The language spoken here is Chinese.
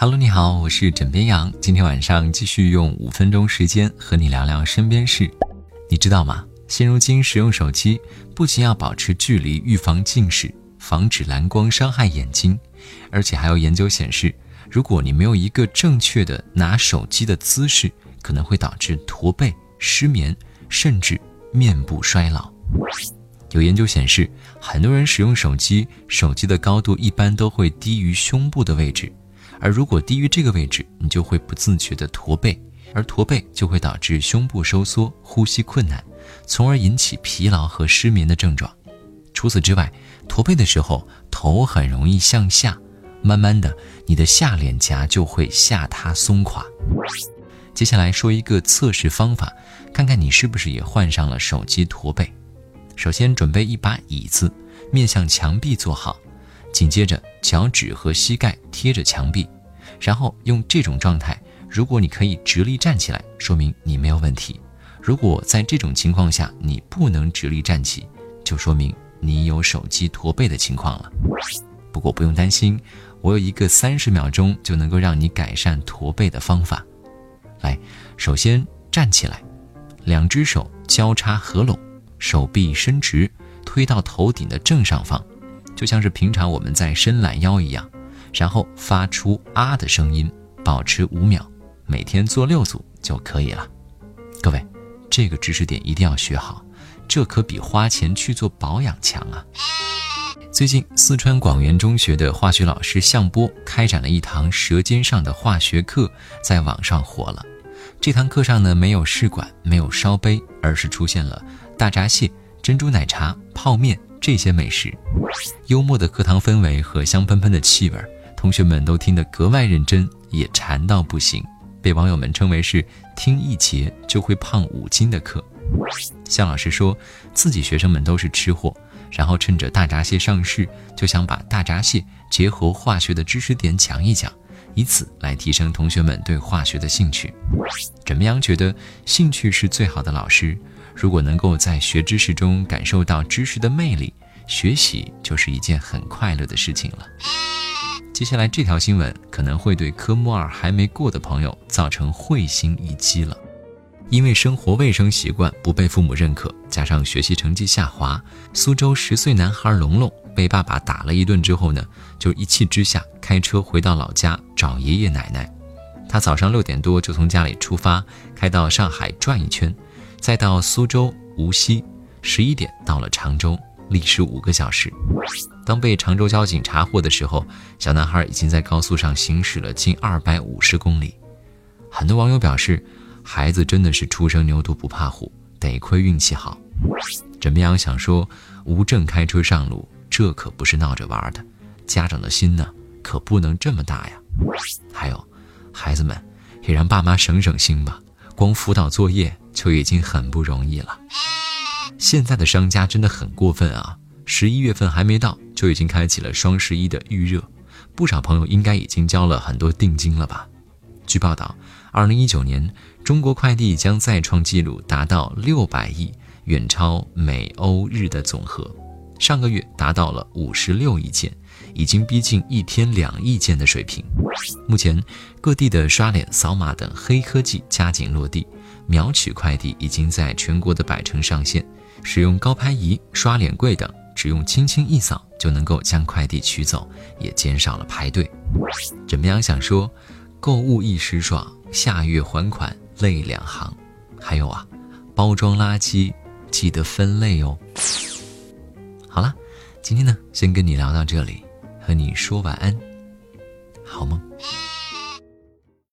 Hello，你好，我是枕边羊。今天晚上继续用五分钟时间和你聊聊身边事。你知道吗？现如今使用手机不仅要保持距离，预防近视，防止蓝光伤害眼睛，而且还有研究显示，如果你没有一个正确的拿手机的姿势，可能会导致驼背、失眠，甚至面部衰老。有研究显示，很多人使用手机，手机的高度一般都会低于胸部的位置。而如果低于这个位置，你就会不自觉的驼背，而驼背就会导致胸部收缩、呼吸困难，从而引起疲劳和失眠的症状。除此之外，驼背的时候头很容易向下，慢慢的你的下脸颊就会下塌松垮。接下来说一个测试方法，看看你是不是也患上了手机驼背。首先准备一把椅子，面向墙壁坐好。紧接着，脚趾和膝盖贴着墙壁，然后用这种状态，如果你可以直立站起来，说明你没有问题；如果在这种情况下你不能直立站起，就说明你有手机驼背的情况了。不过不用担心，我有一个三十秒钟就能够让你改善驼背的方法。来，首先站起来，两只手交叉合拢，手臂伸直，推到头顶的正上方。就像是平常我们在伸懒腰一样，然后发出啊的声音，保持五秒，每天做六组就可以了。各位，这个知识点一定要学好，这可比花钱去做保养强啊！最近，四川广元中学的化学老师向波开展了一堂舌尖上的化学课，在网上火了。这堂课上呢，没有试管，没有烧杯，而是出现了大闸蟹、珍珠奶茶、泡面。这些美食，幽默的课堂氛围和香喷喷的气味，同学们都听得格外认真，也馋到不行，被网友们称为是听一节就会胖五斤的课。向老师说自己学生们都是吃货，然后趁着大闸蟹上市，就想把大闸蟹结合化学的知识点讲一讲，以此来提升同学们对化学的兴趣。怎么样？觉得兴趣是最好的老师。如果能够在学知识中感受到知识的魅力，学习就是一件很快乐的事情了。接下来这条新闻可能会对科目二还没过的朋友造成会心一击了，因为生活卫生习惯不被父母认可，加上学习成绩下滑，苏州十岁男孩龙龙被爸爸打了一顿之后呢，就一气之下开车回到老家找爷爷奶奶。他早上六点多就从家里出发，开到上海转一圈。再到苏州、无锡，十一点到了常州，历时五个小时。当被常州交警查获的时候，小男孩已经在高速上行驶了近二百五十公里。很多网友表示，孩子真的是初生牛犊不怕虎，得亏运气好。枕边羊想说，无证开车上路，这可不是闹着玩的，家长的心呢，可不能这么大呀。还有，孩子们也让爸妈省省心吧，光辅导作业。就已经很不容易了。现在的商家真的很过分啊！十一月份还没到，就已经开启了双十一的预热，不少朋友应该已经交了很多定金了吧？据报道，二零一九年中国快递将再创纪录，达到六百亿，远超美欧日的总和。上个月达到了五十六亿件，已经逼近一天两亿件的水平。目前，各地的刷脸、扫码等黑科技加紧落地。秒取快递已经在全国的百城上线，使用高拍仪、刷脸柜等，只用轻轻一扫就能够将快递取走，也减少了排队。怎么样？想说，购物一时爽，下月还款泪两行。还有啊，包装垃圾记得分类哦。好了，今天呢，先跟你聊到这里，和你说晚安，好梦。